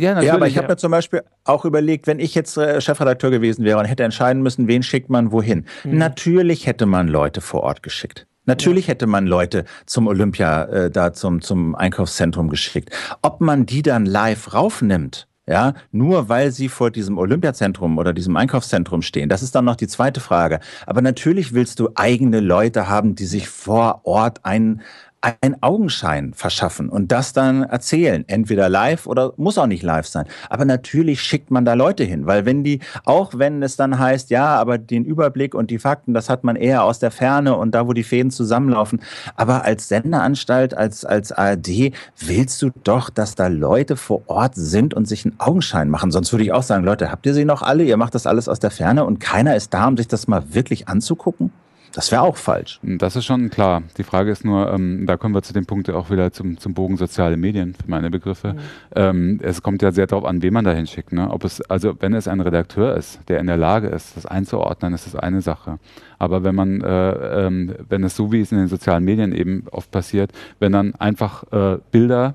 Speaker 2: ja,
Speaker 3: Ja, aber ich habe mir zum Beispiel auch überlegt, wenn ich jetzt äh, Chefredakteur gewesen wäre und hätte entscheiden müssen, wen schickt man wohin. Natürlich hätte man Leute vor Ort geschickt. Natürlich hätte man Leute zum Olympia, äh, da zum, zum Einkaufszentrum geschickt. Ob man die dann live raufnimmt, ja, nur weil sie vor diesem Olympiazentrum oder diesem Einkaufszentrum stehen. Das ist dann noch die zweite Frage. Aber natürlich willst du eigene Leute haben, die sich vor Ort ein, einen Augenschein verschaffen und das dann erzählen. Entweder live oder muss auch nicht live sein. Aber natürlich schickt man da Leute hin, weil wenn die, auch wenn es dann heißt, ja, aber den Überblick und die Fakten, das hat man eher aus der Ferne und da, wo die Fäden zusammenlaufen. Aber als Sendeanstalt, als, als ARD willst du doch, dass da Leute vor Ort sind und sich einen Augenschein machen. Sonst würde ich auch sagen, Leute, habt ihr sie noch alle? Ihr macht das alles aus der Ferne und keiner ist da, um sich das mal wirklich anzugucken? Das wäre auch falsch.
Speaker 2: Das ist schon klar. Die Frage ist nur, ähm, da kommen wir zu dem Punkt auch wieder zum, zum Bogen soziale Medien, für meine Begriffe. Mhm. Ähm, es kommt ja sehr darauf an, wen man da hinschickt. Ne? Ob es, also wenn es ein Redakteur ist, der in der Lage ist, das einzuordnen, ist das eine Sache. Aber wenn man, äh, ähm, wenn es so wie es in den sozialen Medien eben oft passiert, wenn dann einfach äh, Bilder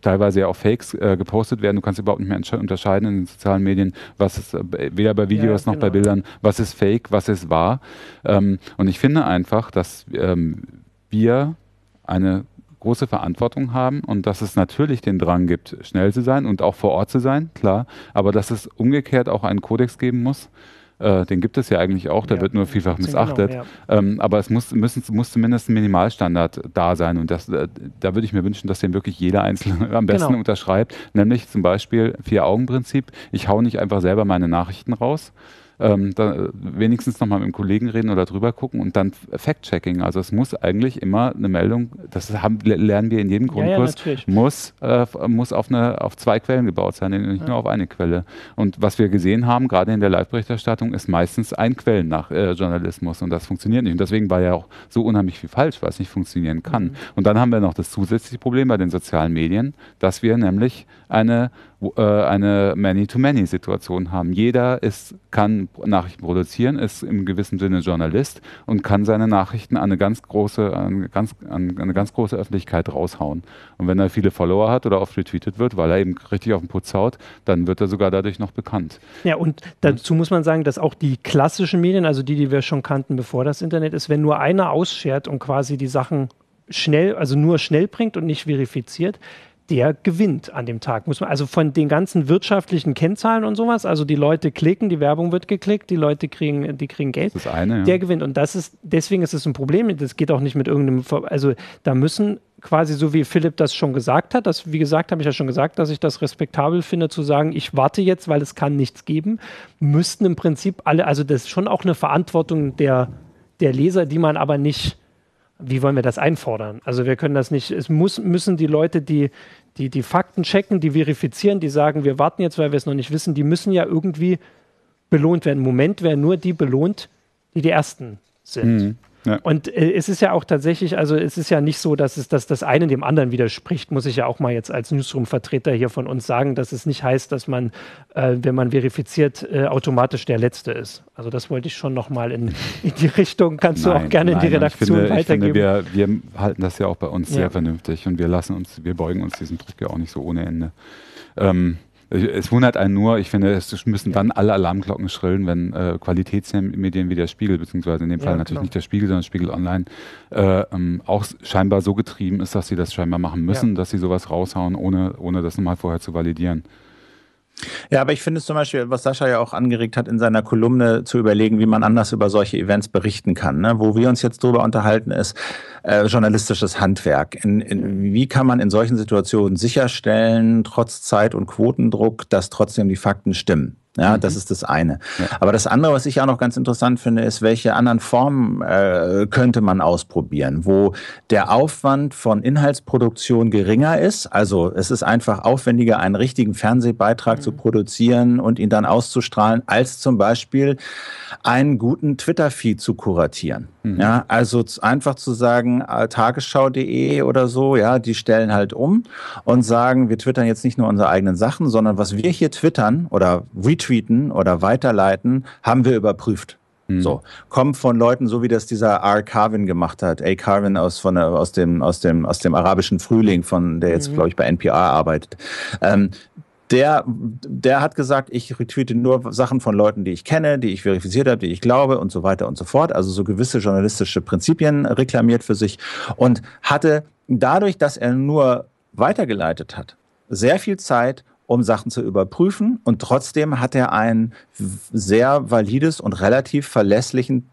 Speaker 2: teilweise ja auch Fakes äh, gepostet werden. Du kannst überhaupt nicht mehr unterscheiden in den sozialen Medien, was ist äh, weder bei Videos ja, noch bei genau. Bildern, was ist Fake, was ist wahr. Ähm, und ich finde einfach, dass ähm, wir eine große Verantwortung haben und dass es natürlich den Drang gibt, schnell zu sein und auch vor Ort zu sein, klar, aber dass es umgekehrt auch einen Kodex geben muss, äh, den gibt es ja eigentlich auch, der ja, wird nur vielfach missachtet. Genau, ja. ähm, aber es muss, müssen, muss zumindest ein Minimalstandard da sein. Und das, äh, da würde ich mir wünschen, dass den wirklich jeder Einzelne *laughs* am besten genau. unterschreibt. Nämlich zum Beispiel Vier-Augen-Prinzip. Ich hau nicht einfach selber meine Nachrichten raus, ähm, da, wenigstens nochmal mit dem Kollegen reden oder drüber gucken und dann Fact-Checking. Also es muss eigentlich immer eine Meldung, das haben, lernen wir in jedem Grundkurs, ja, ja, muss, äh, muss auf, eine, auf zwei Quellen gebaut sein, nicht ja. nur auf eine Quelle. Und was wir gesehen haben, gerade in der Live-Berichterstattung, ist meistens ein Quellen nach äh, Journalismus und das funktioniert nicht. Und deswegen war ja auch so unheimlich viel falsch, weil es nicht funktionieren kann. Mhm. Und dann haben wir noch das zusätzliche Problem bei den sozialen Medien, dass wir nämlich eine eine Many-to-Many-Situation haben. Jeder ist, kann Nachrichten produzieren, ist im gewissen Sinne Journalist und kann seine Nachrichten an eine ganz große, an ganz, an eine ganz große Öffentlichkeit raushauen. Und wenn er viele Follower hat oder oft retweetet wird, weil er eben richtig auf den Putz haut, dann wird er sogar dadurch noch bekannt.
Speaker 1: Ja, und dazu muss man sagen, dass auch die klassischen Medien, also die, die wir schon kannten, bevor das Internet ist, wenn nur einer ausschert und quasi die Sachen schnell, also nur schnell bringt und nicht verifiziert, der gewinnt an dem Tag. Muss man, also von den ganzen wirtschaftlichen Kennzahlen und sowas, also die Leute klicken, die Werbung wird geklickt, die Leute kriegen, die kriegen Geld.
Speaker 2: Das ist eine, ja.
Speaker 1: Der gewinnt. Und das ist, deswegen ist es ein Problem. Das geht auch nicht mit irgendeinem, also da müssen quasi so wie Philipp das schon gesagt hat, das, wie gesagt, habe ich ja schon gesagt, dass ich das respektabel finde, zu sagen, ich warte jetzt, weil es kann nichts geben, müssten im Prinzip alle, also das ist schon auch eine Verantwortung der, der Leser, die man aber nicht wie wollen wir das einfordern? Also wir können das nicht, es muss, müssen die Leute, die, die die Fakten checken, die verifizieren, die sagen, wir warten jetzt, weil wir es noch nicht wissen, die müssen ja irgendwie belohnt werden. Im Moment werden nur die belohnt, die die Ersten sind. Mhm. Ja. Und äh, es ist ja auch tatsächlich, also es ist ja nicht so, dass es dass das eine dem anderen widerspricht, muss ich ja auch mal jetzt als Newsroom-Vertreter hier von uns sagen, dass es nicht heißt, dass man, äh, wenn man verifiziert, äh, automatisch der Letzte ist. Also das wollte ich schon nochmal in, in die Richtung, kannst nein, du auch gerne nein, in die Redaktion ich finde, weitergeben.
Speaker 2: Ich finde, wir, wir halten das ja auch bei uns ja. sehr vernünftig und wir lassen uns, wir beugen uns diesen Druck ja auch nicht so ohne Ende. Ähm, es wundert einen nur, ich finde, es müssen dann alle Alarmglocken schrillen, wenn äh, Qualitätsmedien wie der Spiegel, beziehungsweise in dem Fall ja, natürlich genau. nicht der Spiegel, sondern Spiegel Online, äh, ähm, auch scheinbar so getrieben ist, dass sie das scheinbar machen müssen, ja. dass sie sowas raushauen, ohne, ohne das nochmal vorher zu validieren.
Speaker 3: Ja, aber ich finde es zum Beispiel, was Sascha ja auch angeregt hat, in seiner Kolumne zu überlegen, wie man anders über solche Events berichten kann. Ne? Wo wir uns jetzt drüber unterhalten, ist äh, journalistisches Handwerk. In, in, wie kann man in solchen Situationen sicherstellen, trotz Zeit- und Quotendruck, dass trotzdem die Fakten stimmen? Ja, mhm. das ist das eine. Ja. Aber das andere, was ich auch noch ganz interessant finde, ist, welche anderen Formen äh, könnte man ausprobieren, wo der Aufwand von Inhaltsproduktion geringer ist. Also es ist einfach aufwendiger, einen richtigen Fernsehbeitrag mhm. zu produzieren und ihn dann auszustrahlen, als zum Beispiel einen guten Twitter-Feed zu kuratieren. Mhm. Ja, also einfach zu sagen, äh, tagesschau.de oder so, ja, die stellen halt um und sagen, wir twittern jetzt nicht nur unsere eigenen Sachen, sondern was wir hier twittern oder retweeten oder weiterleiten, haben wir überprüft. Mhm. So, kommt von Leuten, so wie das dieser R. Carvin gemacht hat. A. Carvin aus, von, aus, dem, aus, dem, aus dem arabischen Frühling, von der jetzt, mhm. glaube ich, bei NPR arbeitet. Ähm, der, der hat gesagt, ich retweete nur Sachen von Leuten, die ich kenne, die ich verifiziert habe, die ich glaube und so weiter und so fort. Also so gewisse journalistische Prinzipien reklamiert für sich und hatte dadurch, dass er nur weitergeleitet hat, sehr viel Zeit, um Sachen zu überprüfen. Und trotzdem hat er ein sehr valides und relativ verlässlichen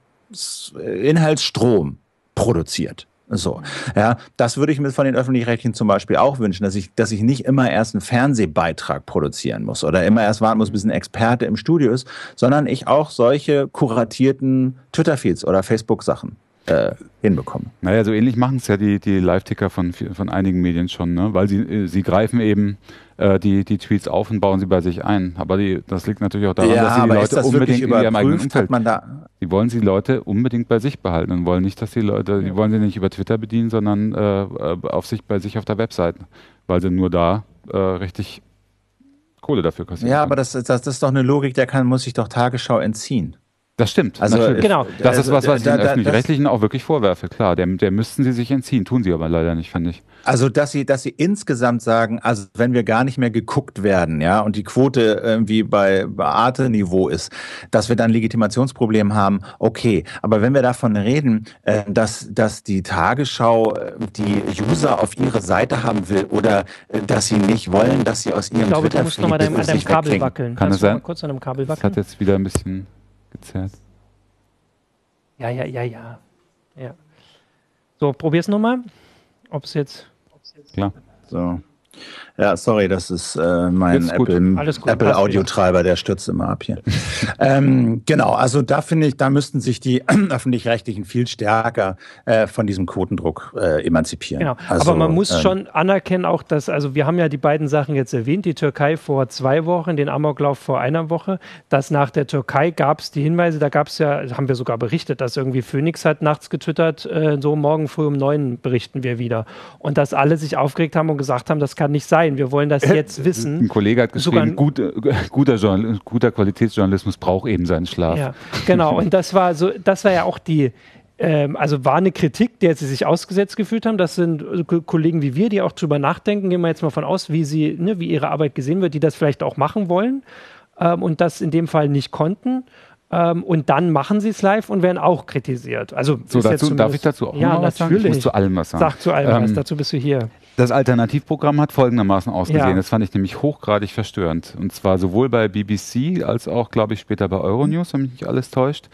Speaker 3: Inhaltsstrom produziert. So, ja, das würde ich mir von den öffentlich-rechtlichen zum Beispiel auch wünschen, dass ich, dass ich nicht immer erst einen Fernsehbeitrag produzieren muss oder immer erst warten muss, bis ein Experte im Studio ist, sondern ich auch solche kuratierten Twitter-Feeds oder Facebook-Sachen äh, hinbekomme.
Speaker 2: Naja, so ähnlich machen es ja die, die Live-Ticker von, von einigen Medien schon, ne? weil sie, äh, sie greifen eben äh, die, die Tweets auf und bauen sie bei sich ein. Aber die, das liegt natürlich auch daran,
Speaker 3: ja,
Speaker 2: dass sie die Leute unbedingt
Speaker 3: in ihrem eigenen Umfeld...
Speaker 2: Man da die wollen die Leute unbedingt bei sich behalten und wollen nicht, dass die Leute, die wollen sie nicht über Twitter bedienen, sondern äh, auf sich bei sich auf der Webseite, weil sie nur da äh, richtig Kohle dafür kassieren.
Speaker 3: Ja, aber das, das, das ist doch eine Logik, der kann, muss sich doch Tagesschau entziehen.
Speaker 2: Das stimmt.
Speaker 3: Also,
Speaker 2: natürlich.
Speaker 1: genau.
Speaker 2: Das ist was, was ich da, den Öffentlich-Rechtlichen auch wirklich vorwerfe. Klar, der, der müssten sie sich entziehen. Tun sie aber leider nicht, finde ich.
Speaker 3: Also, dass sie, dass sie insgesamt sagen, also wenn wir gar nicht mehr geguckt werden, ja, und die Quote irgendwie bei, bei Arte-Niveau ist, dass wir dann Legitimationsproblem haben, okay. Aber wenn wir davon reden, äh, dass, dass die Tagesschau äh, die User auf ihre Seite haben will oder äh, dass sie nicht wollen, dass sie aus ihrem
Speaker 1: Ich glaube, du musst nochmal an deinem Kabel wackeln.
Speaker 2: Kann
Speaker 1: Kannst
Speaker 2: das sein?
Speaker 1: kurz an dem Kabel wackeln?
Speaker 2: Das hat jetzt wieder ein bisschen gezerrt.
Speaker 1: Ja, ja, ja, ja. ja. So, probier's nochmal. Ob es jetzt.
Speaker 2: Klar.
Speaker 3: So. Ja, sorry, das ist äh, mein Apple, Apple der stürzt immer ab hier. *laughs* ähm, genau, also da finde ich, da müssten sich die *clears throat* öffentlich-rechtlichen viel stärker äh, von diesem Quotendruck äh, emanzipieren.
Speaker 1: Genau,
Speaker 3: also,
Speaker 1: aber man muss ähm, schon anerkennen auch, dass, also wir haben ja die beiden Sachen jetzt erwähnt, die Türkei vor zwei Wochen, den Amoklauf vor einer Woche, dass nach der Türkei gab es die Hinweise, da gab es ja, haben wir sogar berichtet, dass irgendwie Phoenix hat nachts getwittert, äh, so morgen früh um neun berichten wir wieder. Und dass alle sich aufgeregt haben und gesagt haben, das kann nicht sein. Wir wollen das jetzt wissen.
Speaker 2: Ein Kollege hat geschrieben, gut, äh, guter, guter Qualitätsjournalismus braucht eben seinen Schlaf.
Speaker 1: Ja, genau. Und das war so, das war ja auch die, ähm, also war eine Kritik, der sie sich ausgesetzt gefühlt haben. Das sind Kollegen wie wir, die auch drüber nachdenken. Gehen wir jetzt mal von aus, wie sie, ne, wie ihre Arbeit gesehen wird, die das vielleicht auch machen wollen ähm, und das in dem Fall nicht konnten. Ähm, und dann machen sie es live und werden auch kritisiert. Also
Speaker 2: so, dazu, darf ich dazu auch
Speaker 1: ja, noch was natürlich. sagen? Ich muss
Speaker 2: zu allem was sagen.
Speaker 1: Sag zu allem ähm, was, dazu bist du hier.
Speaker 2: Das Alternativprogramm hat folgendermaßen ausgesehen. Ja. Das fand ich nämlich hochgradig verstörend. Und zwar sowohl bei BBC als auch, glaube ich, später bei Euronews, wenn mich nicht alles täuscht.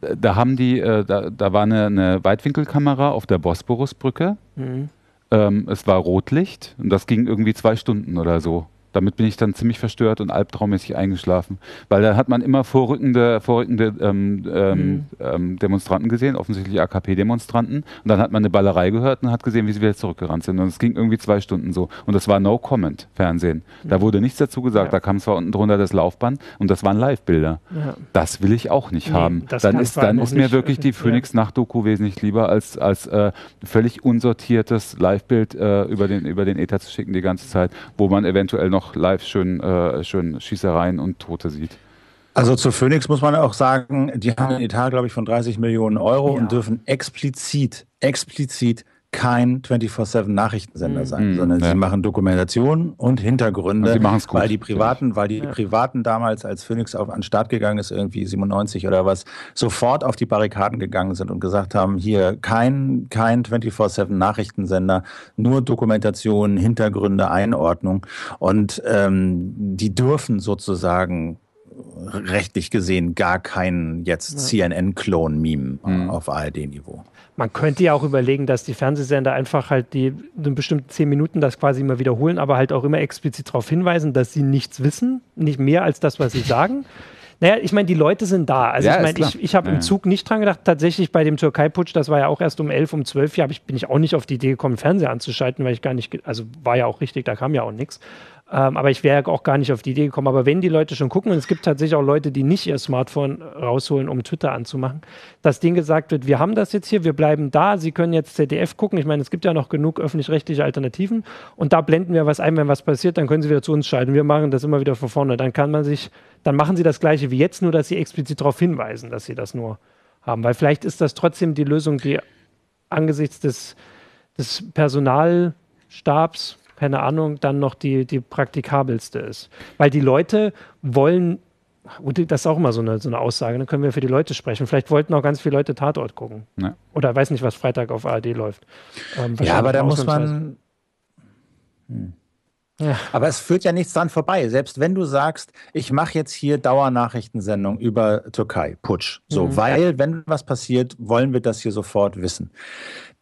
Speaker 2: Da haben die, äh, da, da war eine, eine Weitwinkelkamera auf der Bosporusbrücke. Mhm. Ähm, es war Rotlicht und das ging irgendwie zwei Stunden oder so damit bin ich dann ziemlich verstört und albtraummäßig eingeschlafen. Weil da hat man immer vorrückende, vorrückende ähm, ähm, mhm. ähm, Demonstranten gesehen, offensichtlich AKP-Demonstranten. Und dann hat man eine Ballerei gehört und hat gesehen, wie sie wieder zurückgerannt sind. Und es ging irgendwie zwei Stunden so. Und das war No-Comment-Fernsehen. Da mhm. wurde nichts dazu gesagt. Ja. Da kam zwar unten drunter das Laufband und das waren Live-Bilder. Ja. Das will ich auch nicht nee, haben. Dann ist, dann ist mir wirklich die *laughs* Phoenix-Nacht-Doku wesentlich lieber, als, als äh, völlig unsortiertes Live-Bild äh, über, den, über den Ether zu schicken die ganze Zeit, wo man eventuell noch noch live schön, äh, schön Schießereien und Tote sieht.
Speaker 3: Also zu Phoenix muss man auch sagen, die haben einen Etat, glaube ich, von 30 Millionen Euro ja. und dürfen explizit, explizit kein 24-7 Nachrichtensender mhm. sein, sondern ja. sie machen Dokumentation und Hintergründe,
Speaker 2: und
Speaker 3: weil die privaten, weil die ja. privaten damals, als Phoenix auf an den Start gegangen ist, irgendwie 97 oder was, sofort auf die Barrikaden gegangen sind und gesagt haben, hier kein, kein 24-7 Nachrichtensender, nur Dokumentation, Hintergründe, Einordnung und ähm, die dürfen sozusagen rechtlich gesehen gar keinen jetzt CNN-Klon-Meme mhm. auf ARD-Niveau.
Speaker 1: Man könnte ja auch überlegen, dass die Fernsehsender einfach halt die in bestimmten zehn Minuten das quasi immer wiederholen, aber halt auch immer explizit darauf hinweisen, dass sie nichts wissen, nicht mehr als das, was sie sagen. *laughs* Naja, ich meine, die Leute sind da. Also ja, ich meine, ich, ich habe ja. im Zug nicht dran gedacht. Tatsächlich bei dem Türkei-Putsch, das war ja auch erst um elf, um zwölf Jahre, bin ich auch nicht auf die Idee gekommen, Fernseher anzuschalten, weil ich gar nicht, also war ja auch richtig, da kam ja auch nichts. Ähm, aber ich wäre auch gar nicht auf die Idee gekommen. Aber wenn die Leute schon gucken, und es gibt tatsächlich auch Leute, die nicht ihr Smartphone rausholen, um Twitter anzumachen, dass denen gesagt wird, wir haben das jetzt hier, wir bleiben da, Sie können jetzt ZDF gucken. Ich meine, es gibt ja noch genug öffentlich-rechtliche Alternativen und da blenden wir was ein, wenn was passiert, dann können Sie wieder zu uns schalten. Wir machen das immer wieder von vorne. Dann kann man sich, dann machen Sie das Gleiche wie jetzt, nur dass Sie explizit darauf hinweisen, dass Sie das nur haben. Weil vielleicht ist das trotzdem die Lösung, die angesichts des, des Personalstabs keine Ahnung, dann noch die, die praktikabelste ist. Weil die Leute wollen, und das ist auch immer so eine, so eine Aussage, dann können wir für die Leute sprechen. Vielleicht wollten auch ganz viele Leute Tatort gucken. Ja. Oder weiß nicht, was Freitag auf ARD läuft.
Speaker 3: Ähm, ja, aber da muss man. Hm. Ja. Aber es führt ja nichts dran vorbei. Selbst wenn du sagst, ich mache jetzt hier Dauernachrichtensendung über Türkei, Putsch, so, mhm. weil, wenn was passiert, wollen wir das hier sofort wissen.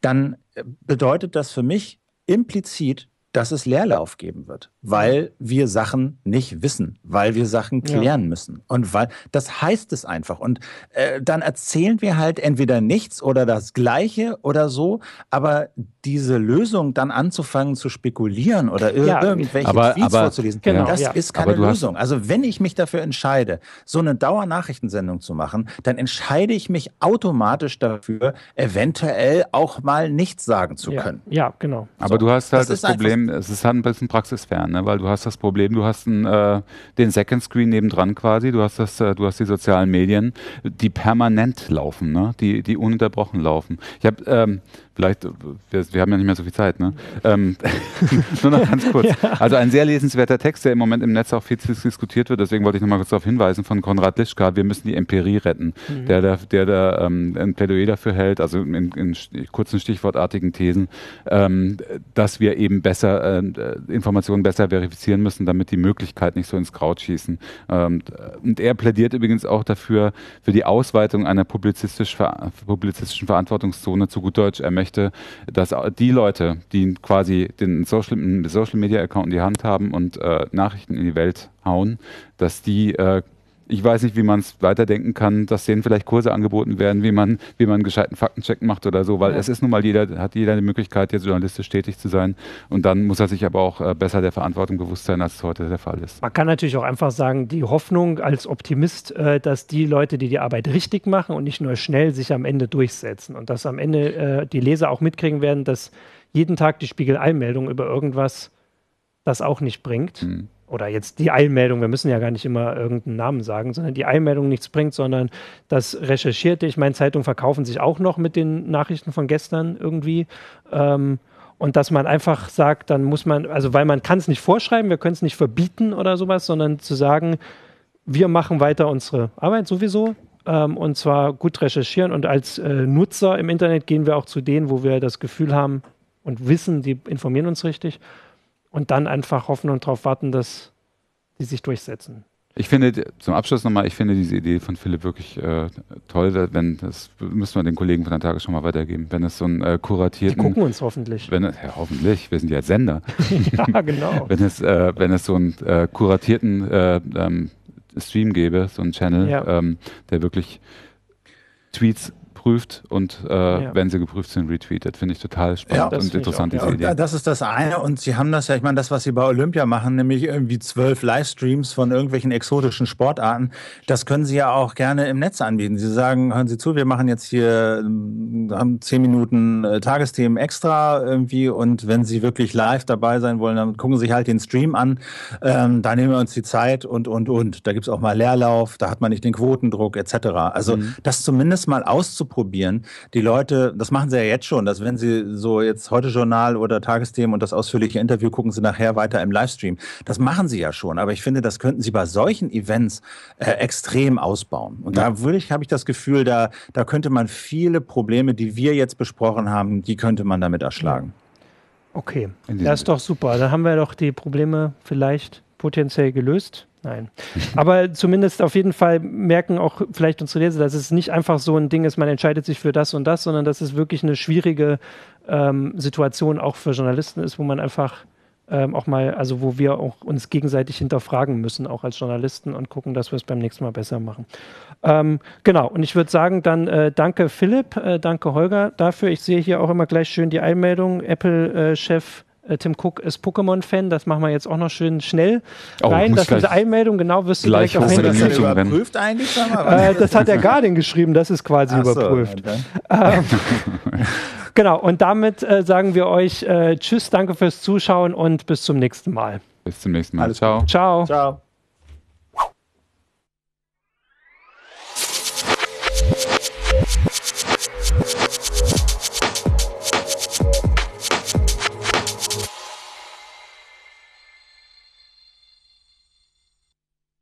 Speaker 3: Dann bedeutet das für mich implizit, dass es Leerlauf geben wird, weil wir Sachen nicht wissen, weil wir Sachen klären ja. müssen. Und weil das heißt es einfach. Und äh, dann erzählen wir halt entweder nichts oder das Gleiche oder so, aber diese Lösung dann anzufangen zu spekulieren oder ja, irgendwelche
Speaker 2: aber, Tweets aber,
Speaker 3: vorzulesen, genau, das ja. ist keine Lösung. Also wenn ich mich dafür entscheide, so eine Dauernachrichtensendung zu machen, dann entscheide ich mich automatisch dafür, eventuell auch mal nichts sagen zu können.
Speaker 1: Ja, genau.
Speaker 2: Aber so. du hast halt das, das Problem, es ist halt ein bisschen praxisfern, ne? weil du hast das Problem, du hast ein, äh, den Second Screen nebendran quasi, du hast das, äh, du hast die sozialen Medien, die permanent laufen, ne? die, die ununterbrochen laufen. Ich habe ähm, Vielleicht, wir, wir, haben ja nicht mehr so viel Zeit, ne? Ähm, *laughs* nur noch ganz kurz. Ja. Also ein sehr lesenswerter Text, der im Moment im Netz auch viel diskutiert wird, deswegen wollte ich nochmal kurz darauf hinweisen, von Konrad Lischka, wir müssen die Empirie retten, mhm. der da, der da ähm, ein Plädoyer dafür hält, also in, in kurzen stichwortartigen Thesen, ähm, dass wir eben besser äh, Informationen besser verifizieren müssen, damit die Möglichkeit nicht so ins Kraut schießen. Ähm, und er plädiert übrigens auch dafür, für die Ausweitung einer publizistisch, publizistischen Verantwortungszone zu gut Deutsch ermächtigt möchte, dass die Leute, die quasi den Social, Social Media Account in die Hand haben und äh, Nachrichten in die Welt hauen, dass die äh, ich weiß nicht, wie man es weiterdenken kann, dass denen vielleicht Kurse angeboten werden, wie man, wie man einen gescheiten Faktencheck macht oder so, weil ja. es ist nun mal jeder, hat jeder die Möglichkeit, jetzt journalistisch tätig zu sein. Und dann muss er sich aber auch äh, besser der Verantwortung bewusst sein, als es heute der Fall ist.
Speaker 1: Man kann natürlich auch einfach sagen, die Hoffnung als Optimist, äh, dass die Leute, die die Arbeit richtig machen und nicht nur schnell, sich am Ende durchsetzen und dass am Ende äh, die Leser auch mitkriegen werden, dass jeden Tag die Spiegel-Einmeldung über irgendwas das auch nicht bringt. Mhm oder jetzt die Eilmeldung, wir müssen ja gar nicht immer irgendeinen Namen sagen, sondern die Eilmeldung nichts bringt, sondern das Recherchierte, ich meine, Zeitungen verkaufen sich auch noch mit den Nachrichten von gestern irgendwie. Ähm, und dass man einfach sagt, dann muss man, also weil man kann es nicht vorschreiben, wir können es nicht verbieten oder sowas, sondern zu sagen, wir machen weiter unsere Arbeit sowieso, ähm, und zwar gut recherchieren. Und als äh, Nutzer im Internet gehen wir auch zu denen, wo wir das Gefühl haben und wissen, die informieren uns richtig und dann einfach hoffen und darauf warten, dass die sich durchsetzen.
Speaker 2: Ich finde, zum Abschluss nochmal, ich finde diese Idee von Philipp wirklich äh, toll, wenn, das müssen wir den Kollegen von der Tage schon mal weitergeben, wenn es so ein äh, kuratierten...
Speaker 1: Die gucken uns hoffentlich.
Speaker 2: Wenn, ja, hoffentlich, wir sind ja Sender. *laughs*
Speaker 1: ja, genau. *laughs*
Speaker 2: wenn, es, äh, wenn es so einen äh, kuratierten äh, ähm, Stream gäbe, so einen Channel, ja. ähm, der wirklich Tweets geprüft und äh, ja. wenn sie geprüft sind, retweetet. Finde ich total spannend ja, und interessant, diese Idee.
Speaker 3: Das ist das eine und sie haben das ja, ich meine, das, was sie bei Olympia machen, nämlich irgendwie zwölf Livestreams von irgendwelchen exotischen Sportarten, das können sie ja auch gerne im Netz anbieten. Sie sagen, hören Sie zu, wir machen jetzt hier, ähm, haben zehn Minuten äh, Tagesthemen extra irgendwie und wenn Sie wirklich live dabei sein wollen, dann gucken Sie sich halt den Stream an, ähm, da nehmen wir uns die Zeit und, und, und. Da gibt es auch mal Leerlauf, da hat man nicht den Quotendruck etc. Also mhm. das zumindest mal auszuprobieren, ausprobieren. Die Leute, das machen sie ja jetzt schon, dass wenn sie so jetzt heute Journal oder Tagesthemen und das ausführliche Interview gucken sie nachher weiter im Livestream. Das machen sie ja schon, aber ich finde, das könnten sie bei solchen Events äh, extrem ausbauen. Und ja. da würde ich, habe ich das Gefühl, da, da könnte man viele Probleme, die wir jetzt besprochen haben, die könnte man damit erschlagen.
Speaker 1: Okay, das ist doch super. Da haben wir doch die Probleme vielleicht potenziell gelöst. Nein. Aber zumindest auf jeden Fall merken auch vielleicht unsere Leser, dass es nicht einfach so ein Ding ist, man entscheidet sich für das und das, sondern dass es wirklich eine schwierige ähm, Situation auch für Journalisten ist, wo man einfach ähm, auch mal, also wo wir auch uns gegenseitig hinterfragen müssen, auch als Journalisten und gucken, dass wir es beim nächsten Mal besser machen. Ähm, genau, und ich würde sagen, dann äh, danke Philipp, äh, danke Holger dafür. Ich sehe hier auch immer gleich schön die Einmeldung. Apple-Chef äh, Tim Cook ist Pokémon-Fan, das machen wir jetzt auch noch schön schnell oh, rein. dass diese Einmeldung, genau, wirst du
Speaker 3: gleich,
Speaker 1: gleich auf
Speaker 3: Handy. Das überprüft eigentlich?
Speaker 1: Äh, das hat der Guardian geschrieben, das ist quasi Ach überprüft. So, ähm, genau, und damit äh, sagen wir euch äh, Tschüss, danke fürs Zuschauen und bis zum nächsten Mal.
Speaker 2: Bis zum nächsten Mal.
Speaker 1: Alles Ciao. Ciao. Ciao.